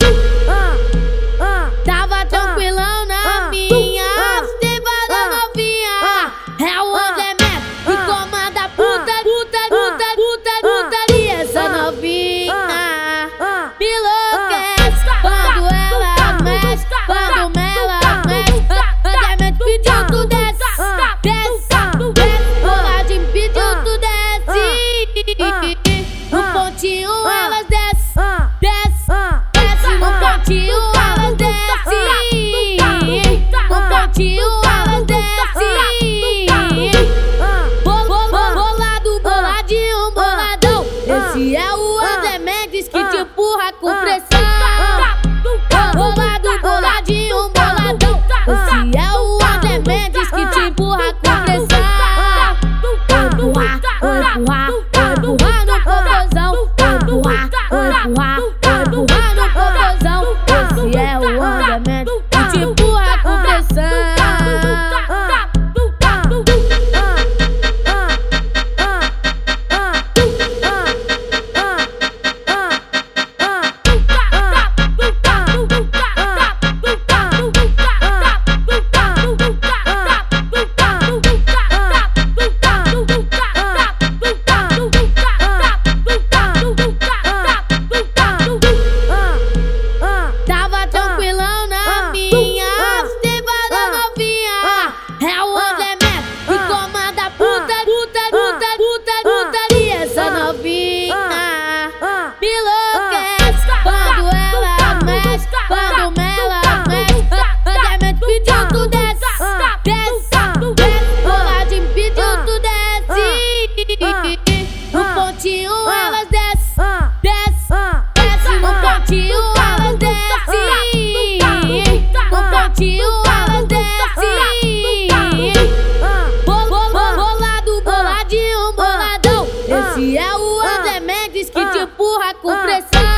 Shoot! Se é o ah. Andemedes que te ah. empurra com ah. pressão. Esse ah, é o ah, André que te ah, empurra com pressão.